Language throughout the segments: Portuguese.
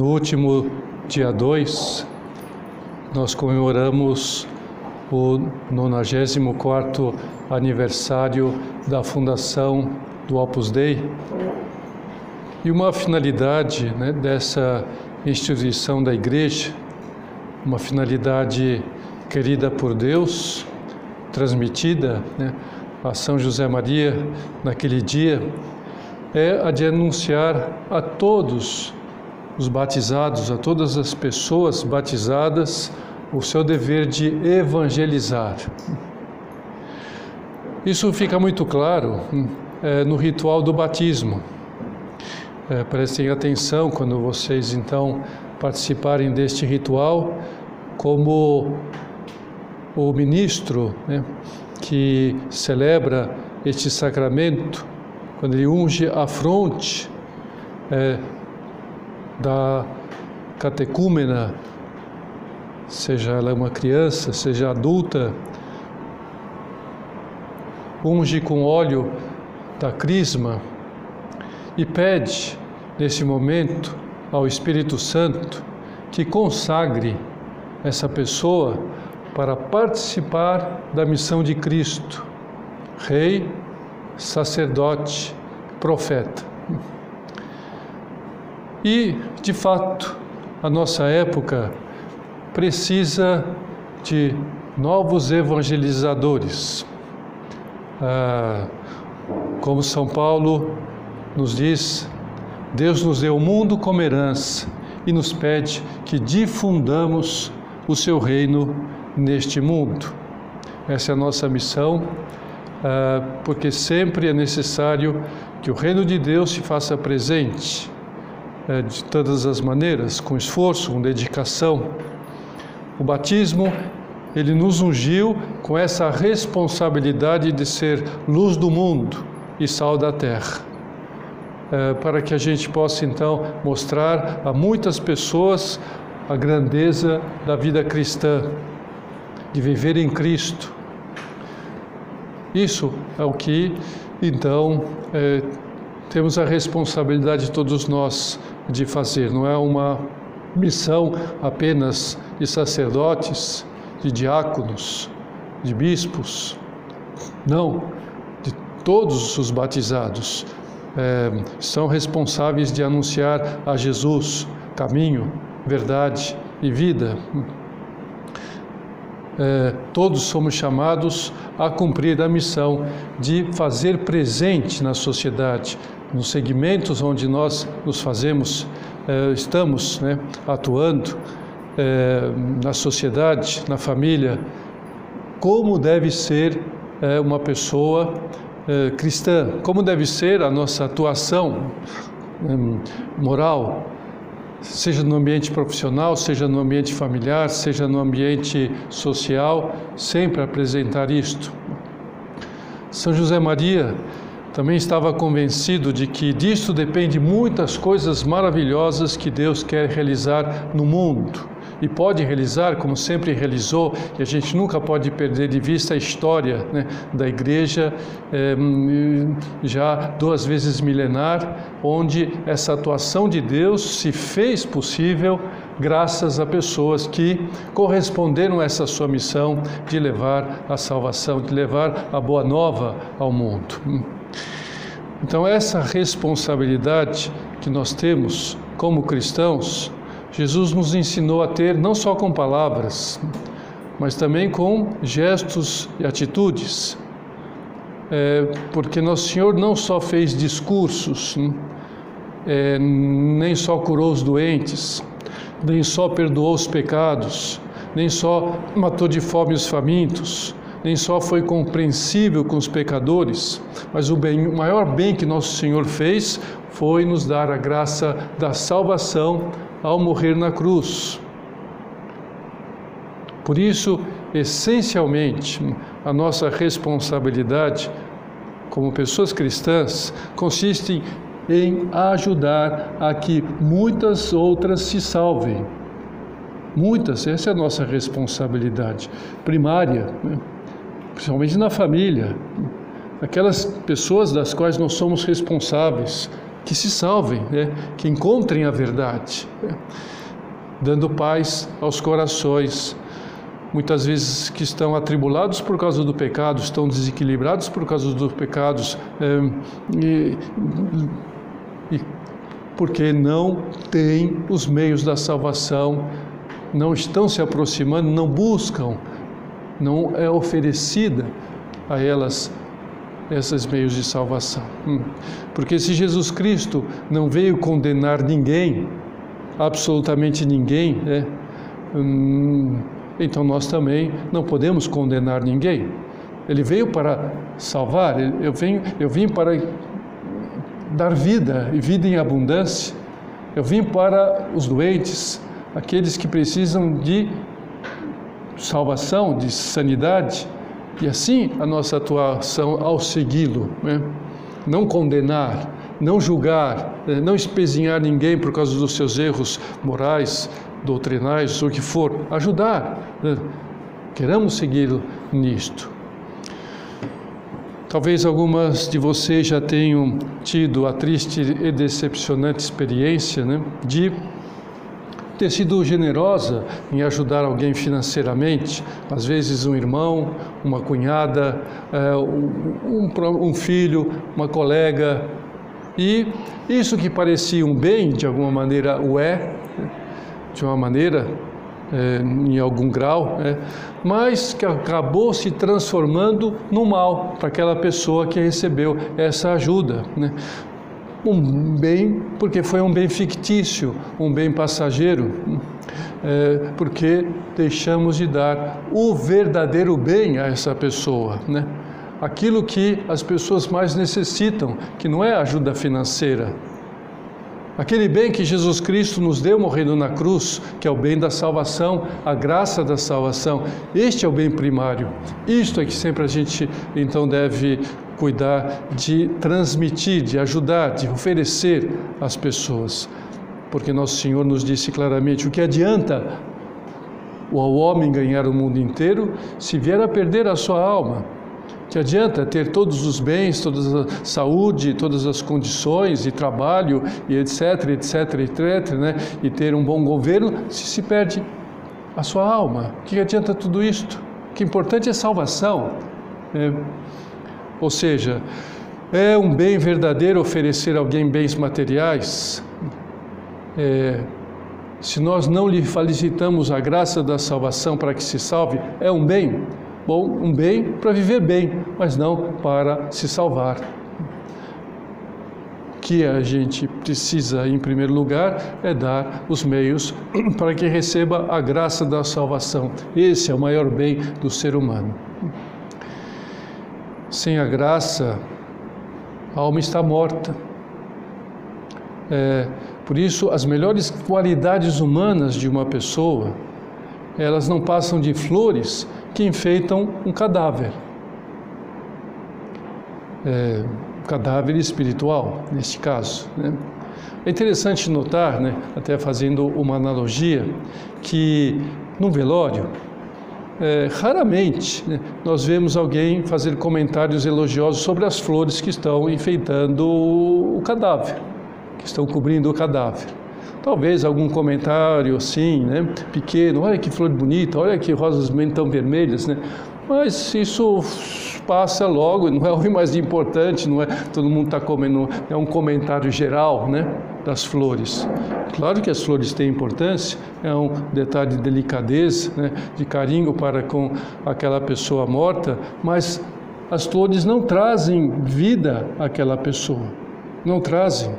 No último dia 2, nós comemoramos o 94 aniversário da fundação do Opus Dei. E uma finalidade né, dessa instituição da Igreja, uma finalidade querida por Deus, transmitida né, a São José Maria naquele dia, é a de anunciar a todos os batizados, a todas as pessoas batizadas, o seu dever de evangelizar. Isso fica muito claro é, no ritual do batismo. É, prestem atenção quando vocês então participarem deste ritual, como o ministro né, que celebra este sacramento, quando ele unge a fronte é, da catecúmena, seja ela uma criança, seja adulta, unge com óleo da crisma e pede, nesse momento, ao Espírito Santo que consagre essa pessoa para participar da missão de Cristo, Rei, sacerdote, profeta. E, de fato, a nossa época precisa de novos evangelizadores. Ah, como São Paulo nos diz, Deus nos deu o mundo como herança e nos pede que difundamos o seu reino neste mundo. Essa é a nossa missão, ah, porque sempre é necessário que o reino de Deus se faça presente de todas as maneiras, com esforço, com dedicação. O batismo, ele nos ungiu com essa responsabilidade de ser luz do mundo e sal da terra. É, para que a gente possa então mostrar a muitas pessoas a grandeza da vida cristã, de viver em Cristo. Isso é o que então é, temos a responsabilidade todos nós de fazer, não é uma missão apenas de sacerdotes, de diáconos, de bispos. Não, de todos os batizados é, são responsáveis de anunciar a Jesus caminho, verdade e vida. É, todos somos chamados a cumprir a missão de fazer presente na sociedade, nos segmentos onde nós nos fazemos, é, estamos né, atuando, é, na sociedade, na família, como deve ser é, uma pessoa cristã, como deve ser a nossa atuação é, moral, seja no ambiente profissional, seja no ambiente familiar, seja no ambiente social, sempre apresentar isto. São José Maria também estava convencido de que disto depende muitas coisas maravilhosas que Deus quer realizar no mundo e pode realizar, como sempre realizou, e a gente nunca pode perder de vista a história né, da igreja, é, já duas vezes milenar, onde essa atuação de Deus se fez possível graças a pessoas que corresponderam a essa sua missão de levar a salvação, de levar a boa nova ao mundo. Então, essa responsabilidade que nós temos como cristãos Jesus nos ensinou a ter não só com palavras, mas também com gestos e atitudes. É, porque Nosso Senhor não só fez discursos, é, nem só curou os doentes, nem só perdoou os pecados, nem só matou de fome os famintos, nem só foi compreensível com os pecadores, mas o, bem, o maior bem que Nosso Senhor fez foi nos dar a graça da salvação ao morrer na cruz. Por isso, essencialmente, a nossa responsabilidade como pessoas cristãs consiste em ajudar a que muitas outras se salvem. Muitas, essa é a nossa responsabilidade primária, né? Principalmente na família. Aquelas pessoas das quais nós somos responsáveis, que se salvem, né? que encontrem a verdade, né? dando paz aos corações. Muitas vezes que estão atribulados por causa do pecado, estão desequilibrados por causa dos pecados, é, e, e porque não têm os meios da salvação, não estão se aproximando, não buscam, não é oferecida a elas esses meios de salvação. Hum. Porque se Jesus Cristo não veio condenar ninguém, absolutamente ninguém, né? Hum, então nós também não podemos condenar ninguém. Ele veio para salvar, eu, venho, eu vim para dar vida e vida em abundância. Eu vim para os doentes, aqueles que precisam de salvação, de sanidade. E assim a nossa atuação ao segui-lo, né? não condenar, não julgar, né? não espezinhar ninguém por causa dos seus erros morais, doutrinais, ou o que for, ajudar. Né? Queremos segui-lo nisto. Talvez algumas de vocês já tenham tido a triste e decepcionante experiência né, de ter sido generosa em ajudar alguém financeiramente, às vezes um irmão, uma cunhada, é, um, filho, uma colega, e isso que parecia um bem, de alguma maneira o é, de uma maneira, é, em algum grau, é, mas que acabou se transformando no mal para aquela pessoa que recebeu essa ajuda. Um bem, porque foi um bem fictício, um bem passageiro, é, porque deixamos de dar o verdadeiro bem a essa pessoa, né? Aquilo que as pessoas mais necessitam, que não é ajuda financeira, Aquele bem que Jesus Cristo nos deu morrendo na cruz, que é o bem da salvação, a graça da salvação, este é o bem primário. Isto é que sempre a gente então deve cuidar de transmitir, de ajudar, de oferecer às pessoas. Porque nosso Senhor nos disse claramente: o que adianta o homem ganhar o mundo inteiro se vier a perder a sua alma? Que adianta ter todos os bens, toda a saúde, todas as condições de trabalho e etc, etc, etc, né? E ter um bom governo se se perde a sua alma. Que adianta tudo isto? O que é importante é salvação. Né? Ou seja, é um bem verdadeiro oferecer a alguém bens materiais? É, se nós não lhe felicitamos a graça da salvação para que se salve, é um bem? Bom, um bem para viver bem, mas não para se salvar. O que a gente precisa, em primeiro lugar, é dar os meios para que receba a graça da salvação. Esse é o maior bem do ser humano. Sem a graça, a alma está morta. É, por isso, as melhores qualidades humanas de uma pessoa, elas não passam de flores que enfeitam um cadáver. É, um cadáver espiritual, neste caso. Né? É interessante notar, né, até fazendo uma analogia, que no velório, é, raramente né, nós vemos alguém fazer comentários elogiosos sobre as flores que estão enfeitando o cadáver, que estão cobrindo o cadáver. Talvez algum comentário assim, né, pequeno, olha que flor bonita, olha que rosas tão vermelhas, né? Mas isso passa logo, não é o mais importante, não é todo mundo está comendo, é um comentário geral, né, das flores. Claro que as flores têm importância, é um detalhe de delicadeza, né, de carinho para com aquela pessoa morta, mas as flores não trazem vida àquela pessoa, não trazem.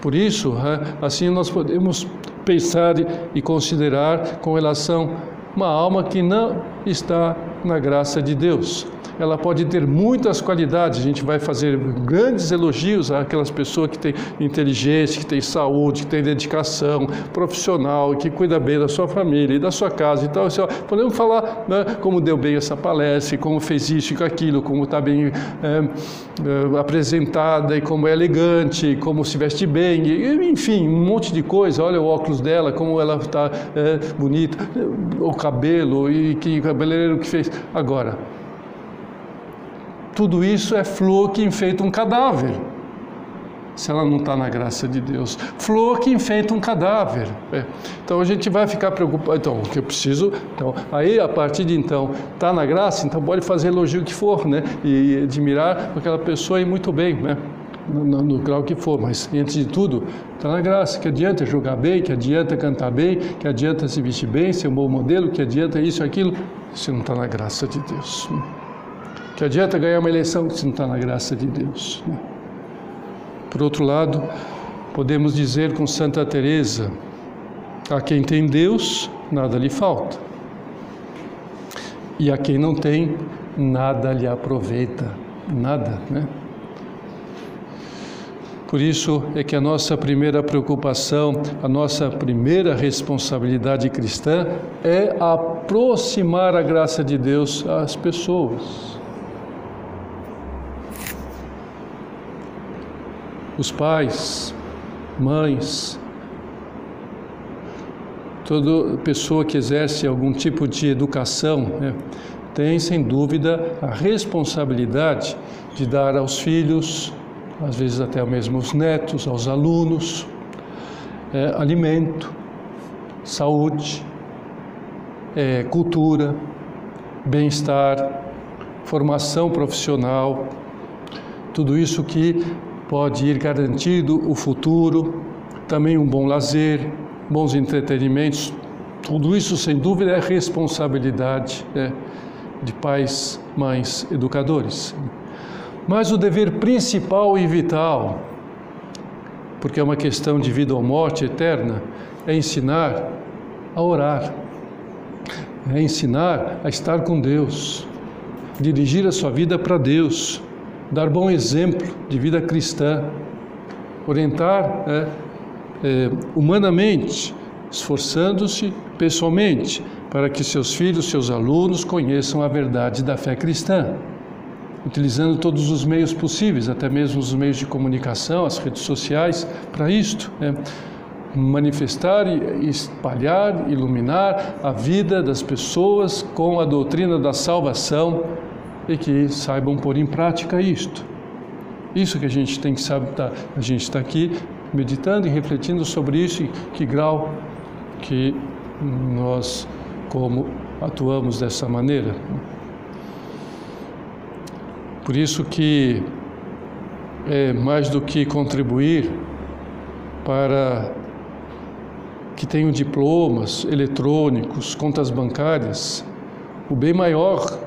Por isso, assim nós podemos pensar e considerar com relação a uma alma que não está na graça de Deus ela pode ter muitas qualidades. A gente vai fazer grandes elogios àquelas pessoas que têm inteligência, que têm saúde, que têm dedicação profissional, que cuida bem da sua família e da sua casa e tal. Assim, podemos falar né, como deu bem essa palestra, como fez isso e aquilo, como está bem é, é, apresentada e como é elegante, como se veste bem, e, enfim, um monte de coisa. Olha o óculos dela, como ela está é, bonita, o cabelo e que cabeleireiro que fez. Agora, tudo isso é flor que enfeita um cadáver. se ela não está na graça de Deus. Flor que enfeita um cadáver. É. Então a gente vai ficar preocupado. Então, o que eu preciso. Então, aí, a partir de então, está na graça, então pode fazer elogio que for, né? E admirar aquela pessoa e muito bem, né? No, no, no, grau que for, mas antes de tudo, está na graça. Que adianta jogar bem, que adianta cantar bem, que adianta se vestir bem, ser um bom modelo, que adianta isso aquilo, se não está na graça de Deus. Que adianta ganhar uma eleição se não está na graça de Deus. Né? Por outro lado, podemos dizer com Santa Teresa, a quem tem Deus, nada lhe falta. E a quem não tem, nada lhe aproveita. Nada, né? Por isso é que a nossa primeira preocupação, a nossa primeira responsabilidade cristã é aproximar a graça de Deus às pessoas. os pais, mães, toda pessoa que exerce algum tipo de educação né, tem, sem dúvida, a responsabilidade de dar aos filhos, às vezes até mesmo aos netos, aos alunos, é, alimento, saúde, é, cultura, bem-estar, formação profissional, tudo isso que pode ir garantido o futuro, também um bom lazer, bons entretenimentos. Tudo isso, sem dúvida, é responsabilidade né, de pais, mães, educadores. Mas o dever principal e vital, porque é uma questão de vida ou morte eterna, é ensinar a orar, é ensinar a estar com Deus, dirigir a sua vida para Deus dar bom exemplo de vida cristã, orientar é, é, humanamente, esforçando-se pessoalmente para que seus filhos, seus alunos conheçam a verdade da fé cristã, utilizando todos os meios possíveis, até mesmo os meios de comunicação, as redes sociais, para isto. É, manifestar e espalhar, iluminar a vida das pessoas com a doutrina da salvação e que saibam pôr em prática isto. Isso que a gente tem que saber, tá, a gente está aqui meditando e refletindo sobre isso e que grau que nós como atuamos dessa maneira. Por isso que é mais do que contribuir para que tenham diplomas eletrônicos, contas bancárias, o bem maior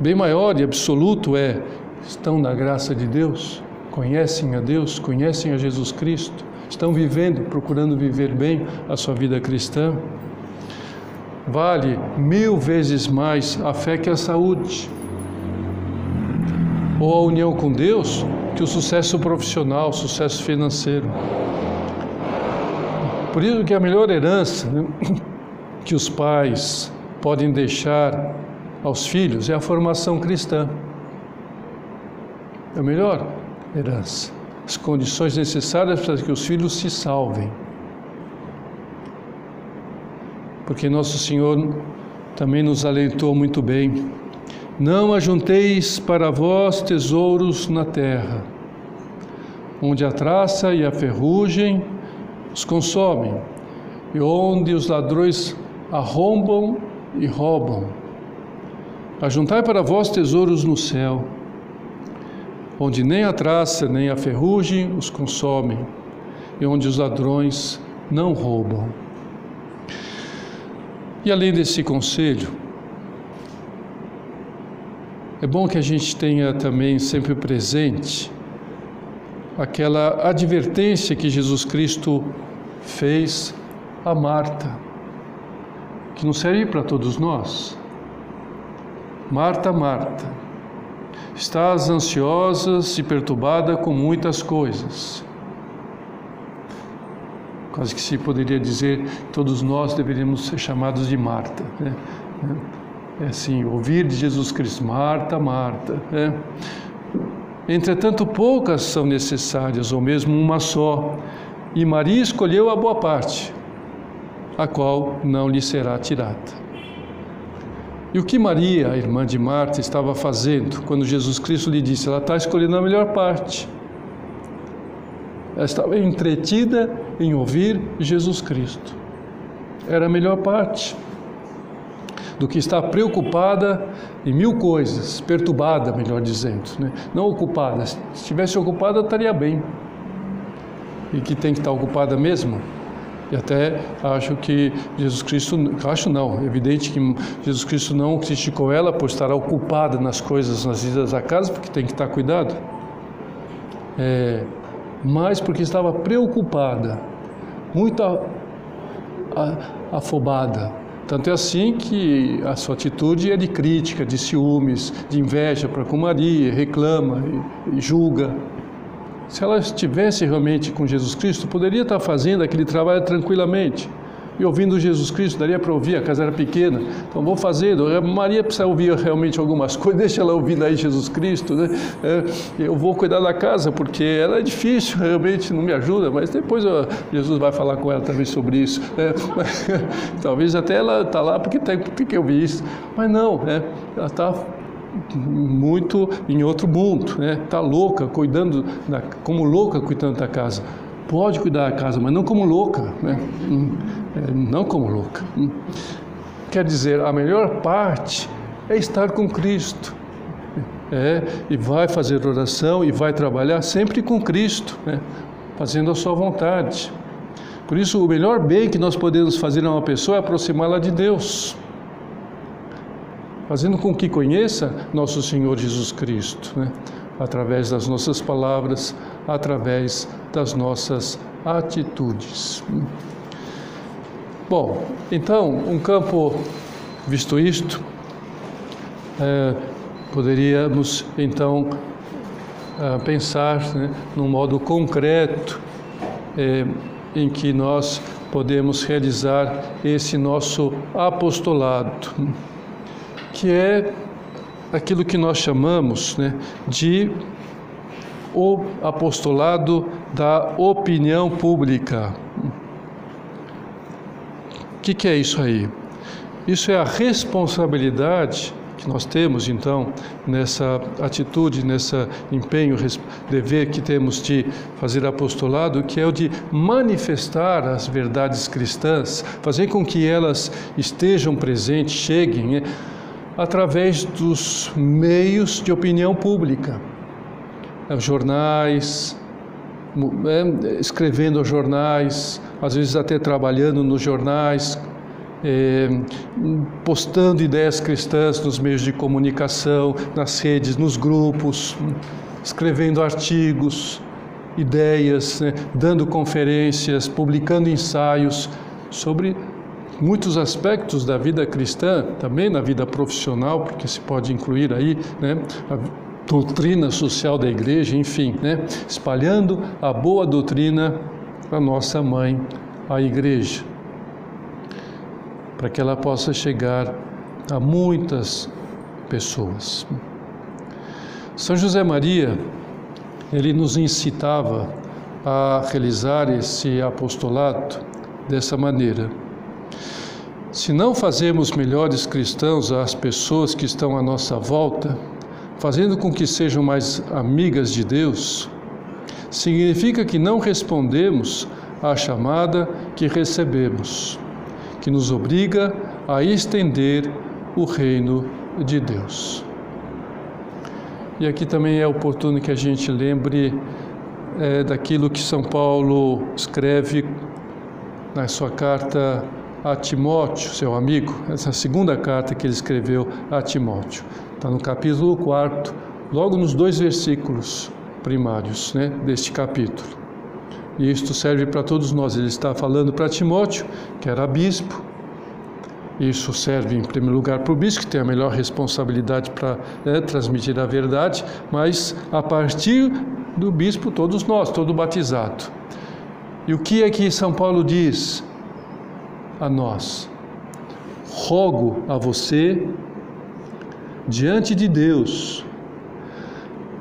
bem maior e absoluto é: estão na graça de Deus, conhecem a Deus, conhecem a Jesus Cristo, estão vivendo, procurando viver bem a sua vida cristã. Vale mil vezes mais a fé que a saúde, ou a união com Deus que o sucesso profissional, o sucesso financeiro. Por isso que a melhor herança né, que os pais podem deixar aos filhos é a formação cristã. É a melhor herança. As condições necessárias para que os filhos se salvem. Porque Nosso Senhor também nos alentou muito bem. Não ajunteis para vós tesouros na terra, onde a traça e a ferrugem os consomem, e onde os ladrões arrombam e roubam. Ajuntai para vós tesouros no céu, onde nem a traça nem a ferrugem os consomem, e onde os ladrões não roubam. E além desse conselho, é bom que a gente tenha também sempre presente aquela advertência que Jesus Cristo fez a Marta, que não serve para todos nós. Marta, Marta, estás ansiosa e perturbada com muitas coisas. Quase que se poderia dizer, todos nós deveríamos ser chamados de Marta. Né? É assim, ouvir de Jesus Cristo, Marta, Marta. Né? Entretanto, poucas são necessárias, ou mesmo uma só. E Maria escolheu a boa parte, a qual não lhe será tirada. E o que Maria, a irmã de Marta, estava fazendo quando Jesus Cristo lhe disse: Ela está escolhendo a melhor parte. ela estava entretida em ouvir Jesus Cristo. Era a melhor parte do que estar preocupada em mil coisas, perturbada, melhor dizendo, né? não ocupada. Se estivesse ocupada, estaria bem. E que tem que estar ocupada mesmo. E até acho que Jesus Cristo, acho não, é evidente que Jesus Cristo não criticou ela por estar ocupada nas coisas, nas vidas da casa, porque tem que estar cuidado. É, mas porque estava preocupada, muito afobada tanto é assim que a sua atitude é de crítica, de ciúmes, de inveja para com Maria, reclama e, julga. Se ela estivesse realmente com Jesus Cristo, poderia estar fazendo aquele trabalho tranquilamente e ouvindo Jesus Cristo, daria para ouvir, a casa era pequena, então vou fazendo. Maria precisa ouvir realmente algumas coisas, deixa ela ouvir aí Jesus Cristo, né? É, eu vou cuidar da casa, porque ela é difícil, realmente não me ajuda, mas depois eu, Jesus vai falar com ela também sobre isso. É, talvez até ela está lá porque tem, que eu vi isso, mas não, né? ela está muito em outro mundo, né? Está louca, cuidando, da, como louca cuidando da casa pode cuidar da casa, mas não como louca, né? É, não como louca. Quer dizer, a melhor parte é estar com Cristo. É, e vai fazer oração e vai trabalhar sempre com Cristo, né? fazendo a sua vontade. Por isso, o melhor bem que nós podemos fazer a uma pessoa é aproximá-la de Deus, fazendo com que conheça nosso Senhor Jesus Cristo, né? através das nossas palavras, através das nossas atitudes. Bom, então, um campo, visto isto, é, poderíamos então é, pensar né, num modo concreto é, em que nós podemos realizar esse nosso apostolado, que é aquilo que nós chamamos né, de o apostolado da opinião pública. Que, que é isso aí? Isso é a responsabilidade que nós temos então nessa atitude, nessa empenho, dever que temos de fazer apostolado, que é o de manifestar as verdades cristãs, fazer com que elas estejam presentes, cheguem né, através dos meios de opinião pública. Jornais, é, escrevendo jornais, às vezes até trabalhando nos jornais, é, postando ideias cristãs nos meios de comunicação, nas redes, nos grupos, escrevendo artigos, ideias, né, dando conferências, publicando ensaios sobre muitos aspectos da vida cristã, também na vida profissional, porque se pode incluir aí, né, doutrina social da igreja, enfim, né? espalhando a boa doutrina para nossa mãe, a igreja, para que ela possa chegar a muitas pessoas. São José Maria, ele nos incitava a realizar esse apostolado dessa maneira. Se não fazemos melhores cristãos às pessoas que estão à nossa volta, fazendo com que sejam mais amigas de Deus, significa que não respondemos à chamada que recebemos, que nos obriga a estender o reino de Deus. E aqui também é oportuno que a gente lembre é, daquilo que São Paulo escreve na sua carta a Timóteo, seu amigo, essa segunda carta que ele escreveu a Timóteo. Está no capítulo 4, logo nos dois versículos primários né, deste capítulo. E isto serve para todos nós. Ele está falando para Timóteo, que era bispo. Isso serve, em primeiro lugar, para o bispo, que tem a melhor responsabilidade para né, transmitir a verdade, mas a partir do bispo, todos nós, todo batizado. E o que é que São Paulo diz a nós? Rogo a você, diante de Deus,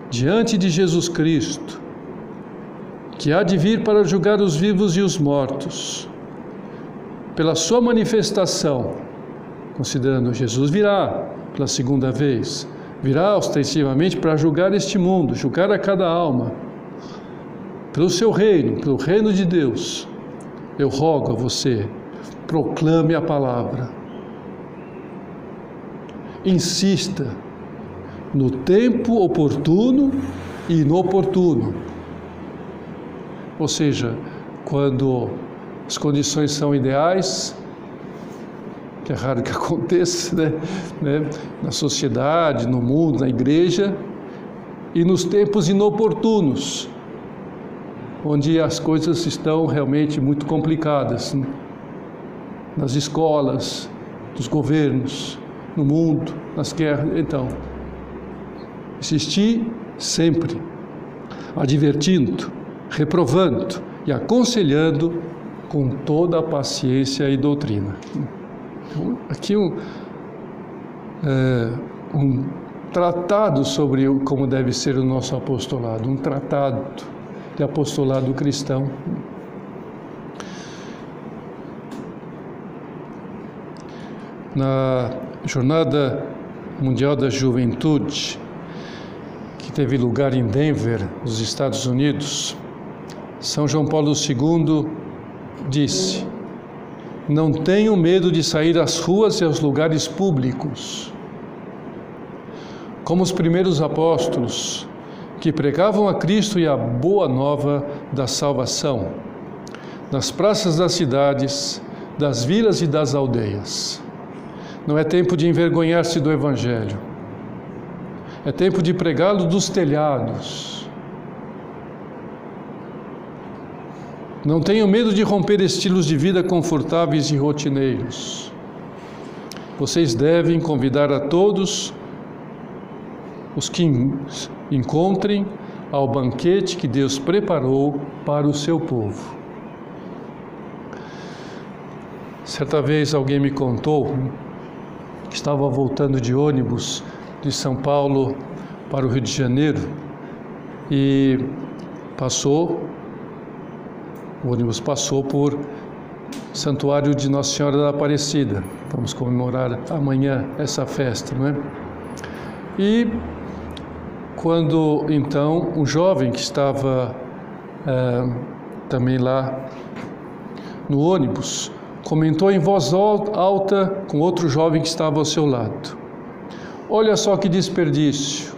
diante de Jesus Cristo, que há de vir para julgar os vivos e os mortos, pela sua manifestação, considerando Jesus virá pela segunda vez, virá ostensivamente para julgar este mundo, julgar a cada alma, pelo seu reino, pelo reino de Deus, eu rogo a você, proclame a palavra. Insista no tempo oportuno e inoportuno. Ou seja, quando as condições são ideais, que é raro que aconteça, né? né? na sociedade, no mundo, na igreja, e nos tempos inoportunos, onde as coisas estão realmente muito complicadas, né? Nas escolas, nos governos, no mundo, nas guerras. Então, insistir sempre, advertindo, reprovando e aconselhando com toda a paciência e doutrina. Então, aqui um, é, um tratado sobre como deve ser o nosso apostolado, um tratado de apostolado cristão. Na Jornada Mundial da Juventude, que teve lugar em Denver, nos Estados Unidos, São João Paulo II disse: Não tenho medo de sair às ruas e aos lugares públicos. Como os primeiros apóstolos, que pregavam a Cristo e a boa nova da salvação, nas praças das cidades, das vilas e das aldeias. Não é tempo de envergonhar-se do Evangelho, é tempo de pregá-lo dos telhados. Não tenho medo de romper estilos de vida confortáveis e rotineiros. Vocês devem convidar a todos os que encontrem ao banquete que Deus preparou para o seu povo. Certa vez alguém me contou estava voltando de ônibus de São Paulo para o Rio de Janeiro e passou, o ônibus passou por Santuário de Nossa Senhora da Aparecida. Vamos comemorar amanhã essa festa, não é? E quando então um jovem que estava é, também lá no ônibus comentou em voz alta com outro jovem que estava ao seu lado: Olha só que desperdício!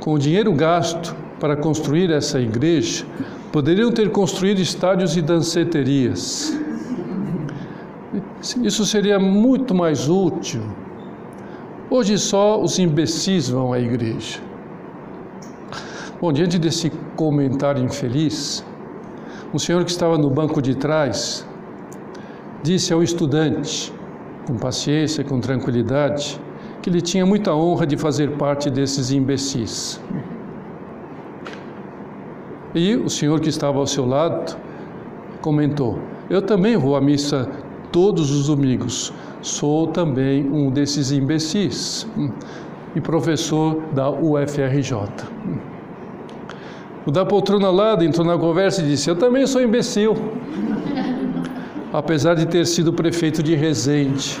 Com o dinheiro gasto para construir essa igreja, poderiam ter construído estádios e danceterias. Isso seria muito mais útil. Hoje só os imbecis vão à igreja. Bom, diante desse comentário infeliz, um senhor que estava no banco de trás disse ao estudante, com paciência, com tranquilidade, que ele tinha muita honra de fazer parte desses imbecis. E o senhor que estava ao seu lado comentou: Eu também vou à missa todos os domingos, sou também um desses imbecis e professor da UFRJ. O da poltrona ao lado entrou na conversa e disse: Eu também sou imbecil. Apesar de ter sido prefeito de Resende.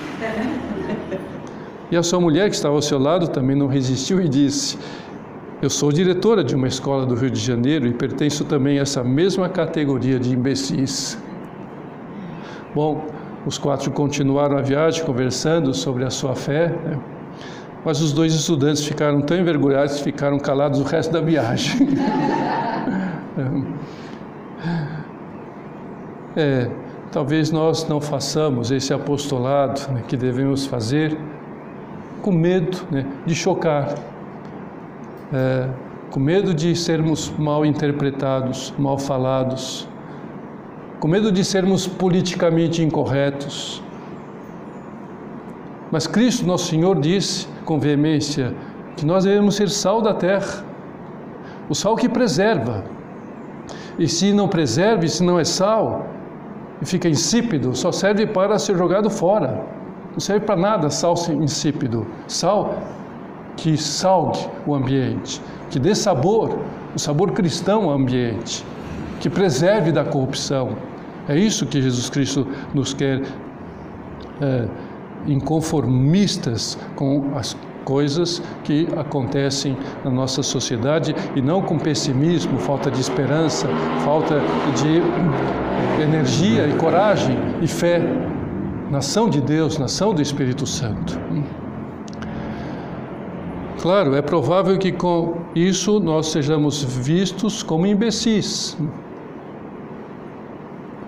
E a sua mulher, que estava ao seu lado, também não resistiu e disse: Eu sou diretora de uma escola do Rio de Janeiro e pertenço também a essa mesma categoria de imbecis. Bom, os quatro continuaram a viagem conversando sobre a sua fé. Né? Mas os dois estudantes ficaram tão envergonhados que ficaram calados o resto da viagem. é, talvez nós não façamos esse apostolado né, que devemos fazer com medo né, de chocar, é, com medo de sermos mal interpretados, mal falados, com medo de sermos politicamente incorretos. Mas Cristo, nosso Senhor, disse com veemência que nós devemos ser sal da terra, o sal que preserva. E se não preserva, se não é sal, e fica insípido, só serve para ser jogado fora. Não serve para nada sal insípido. Sal que salgue o ambiente, que dê sabor, o sabor cristão ao ambiente, que preserve da corrupção. É isso que Jesus Cristo nos quer. É, inconformistas com as coisas que acontecem na nossa sociedade e não com pessimismo, falta de esperança, falta de energia e coragem e fé. Nação de Deus, nação do Espírito Santo. Claro, é provável que com isso nós sejamos vistos como imbecis.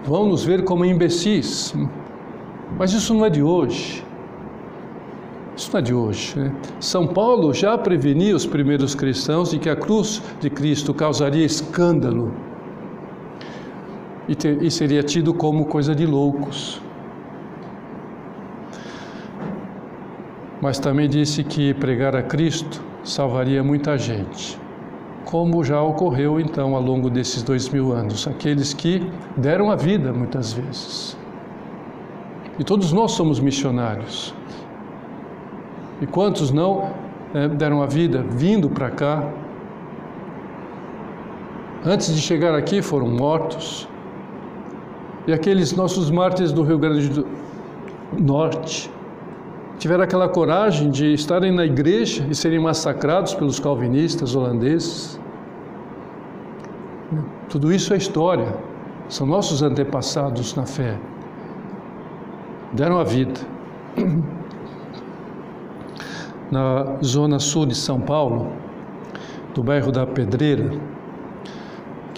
Vão nos ver como imbecis. Mas isso não é de hoje. Isso não é de hoje. Né? São Paulo já prevenia os primeiros cristãos de que a cruz de Cristo causaria escândalo e, ter, e seria tido como coisa de loucos. Mas também disse que pregar a Cristo salvaria muita gente, como já ocorreu então ao longo desses dois mil anos, aqueles que deram a vida muitas vezes. E todos nós somos missionários. E quantos não é, deram a vida vindo para cá? Antes de chegar aqui foram mortos. E aqueles nossos mártires do Rio Grande do Norte tiveram aquela coragem de estarem na igreja e serem massacrados pelos calvinistas holandeses. Tudo isso é história, são nossos antepassados na fé deram a vida. Na zona sul de São Paulo, do bairro da Pedreira,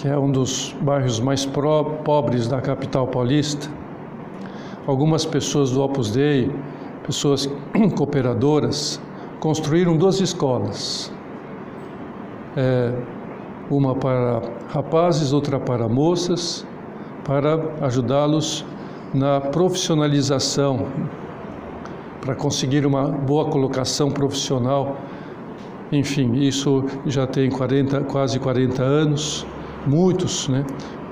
que é um dos bairros mais pobres da capital paulista, algumas pessoas do Opus Dei, pessoas cooperadoras, construíram duas escolas. É, uma para rapazes, outra para moças, para ajudá-los na profissionalização, para conseguir uma boa colocação profissional. Enfim, isso já tem 40, quase 40 anos. Muitos né,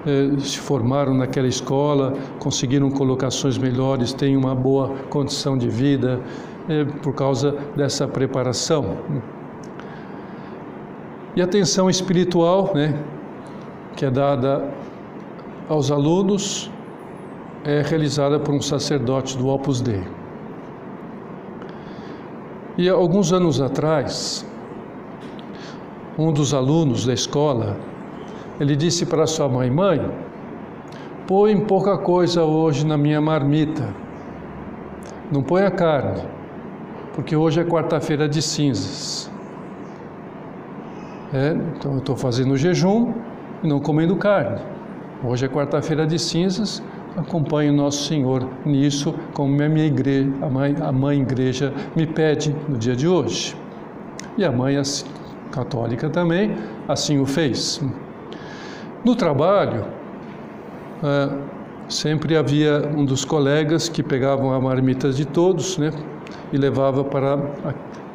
eh, se formaram naquela escola, conseguiram colocações melhores, têm uma boa condição de vida eh, por causa dessa preparação. E a atenção espiritual, né, que é dada aos alunos, é realizada por um sacerdote do Opus Dei. E alguns anos atrás, um dos alunos da escola, ele disse para sua mãe: "Mãe, põe pouca coisa hoje na minha marmita. Não põe a carne, porque hoje é quarta-feira de cinzas. É, então eu estou fazendo jejum e não comendo carne. Hoje é quarta-feira de cinzas, acompanhe o nosso Senhor nisso, como a minha igreja, a mãe, a mãe igreja me pede no dia de hoje. E a mãe católica também assim o fez. No trabalho, é, sempre havia um dos colegas que pegavam a marmita de todos, né, e levava para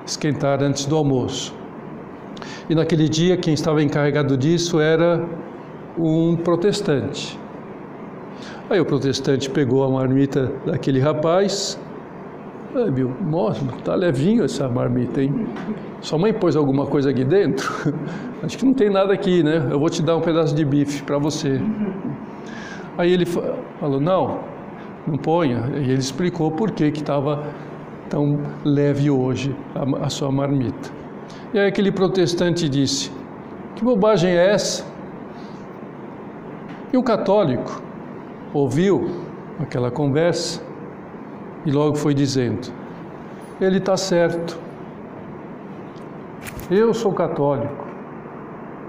esquentar antes do almoço. E naquele dia quem estava encarregado disso era um protestante. Aí o protestante pegou a marmita daquele rapaz. Ah, viu, nossa, tá levinho essa marmita, hein? Sua mãe pôs alguma coisa aqui dentro? Acho que não tem nada aqui, né? Eu vou te dar um pedaço de bife para você. Aí ele falou, não, não ponha. E ele explicou por que que estava tão leve hoje a, a sua marmita. E aí aquele protestante disse, que bobagem é essa? E o católico ouviu aquela conversa e logo foi dizendo: ele está certo. Eu sou católico,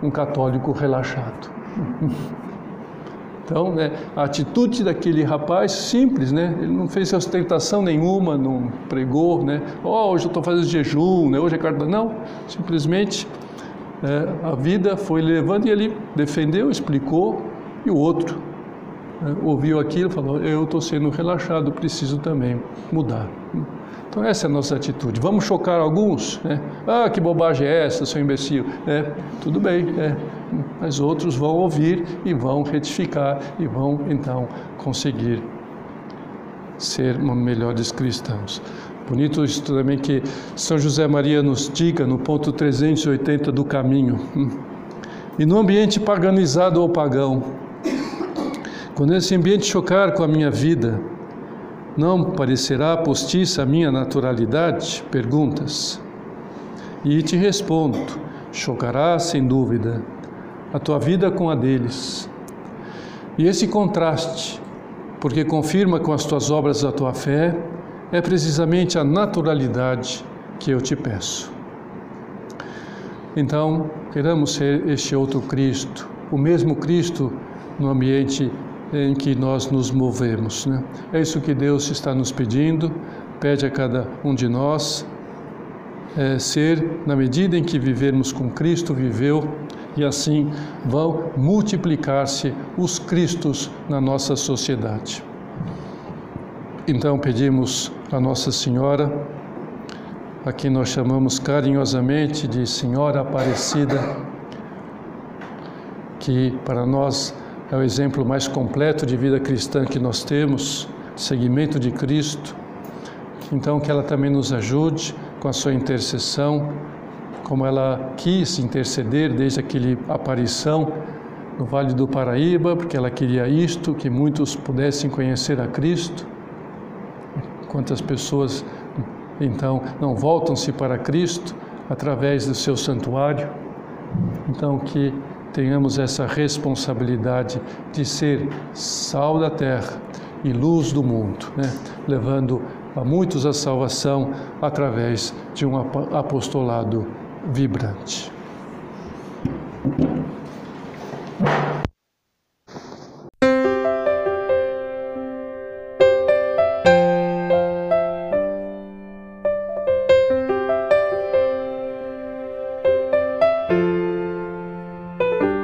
um católico relaxado. Então, né, a atitude daquele rapaz simples, né? Ele não fez ostentação nenhuma, não pregou, né? Oh, hoje eu estou fazendo jejum, né? Hoje é quarta. Não, simplesmente é, a vida foi levando e ele defendeu, explicou e o outro ouviu aquilo, falou: Eu estou sendo relaxado, preciso também mudar. Então, essa é a nossa atitude. Vamos chocar alguns? Né? Ah, que bobagem é essa, seu imbecil? É, tudo bem, é. mas outros vão ouvir e vão retificar e vão então conseguir ser melhores cristãos. Bonito isso também que São José Maria nos diga no ponto 380 do caminho. Hum. E no ambiente paganizado ou pagão, quando esse ambiente chocar com a minha vida, não parecerá postiça a minha naturalidade? Perguntas. E te respondo: chocará sem dúvida a tua vida com a deles. E esse contraste, porque confirma com as tuas obras a tua fé, é precisamente a naturalidade que eu te peço. Então, queremos ser este outro Cristo, o mesmo Cristo no ambiente em que nós nos movemos. Né? É isso que Deus está nos pedindo, pede a cada um de nós é, ser, na medida em que vivermos com Cristo, viveu, e assim vão multiplicar-se os Cristos na nossa sociedade. Então pedimos a Nossa Senhora, a quem nós chamamos carinhosamente de Senhora Aparecida, que para nós é o exemplo mais completo de vida cristã que nós temos, seguimento de Cristo. Então, que ela também nos ajude com a sua intercessão, como ela quis interceder desde aquela aparição no Vale do Paraíba, porque ela queria isto, que muitos pudessem conhecer a Cristo. Quantas pessoas então não voltam-se para Cristo através do seu santuário? Então que tenhamos essa responsabilidade de ser sal da terra e luz do mundo, né? levando a muitos a salvação através de um apostolado vibrante.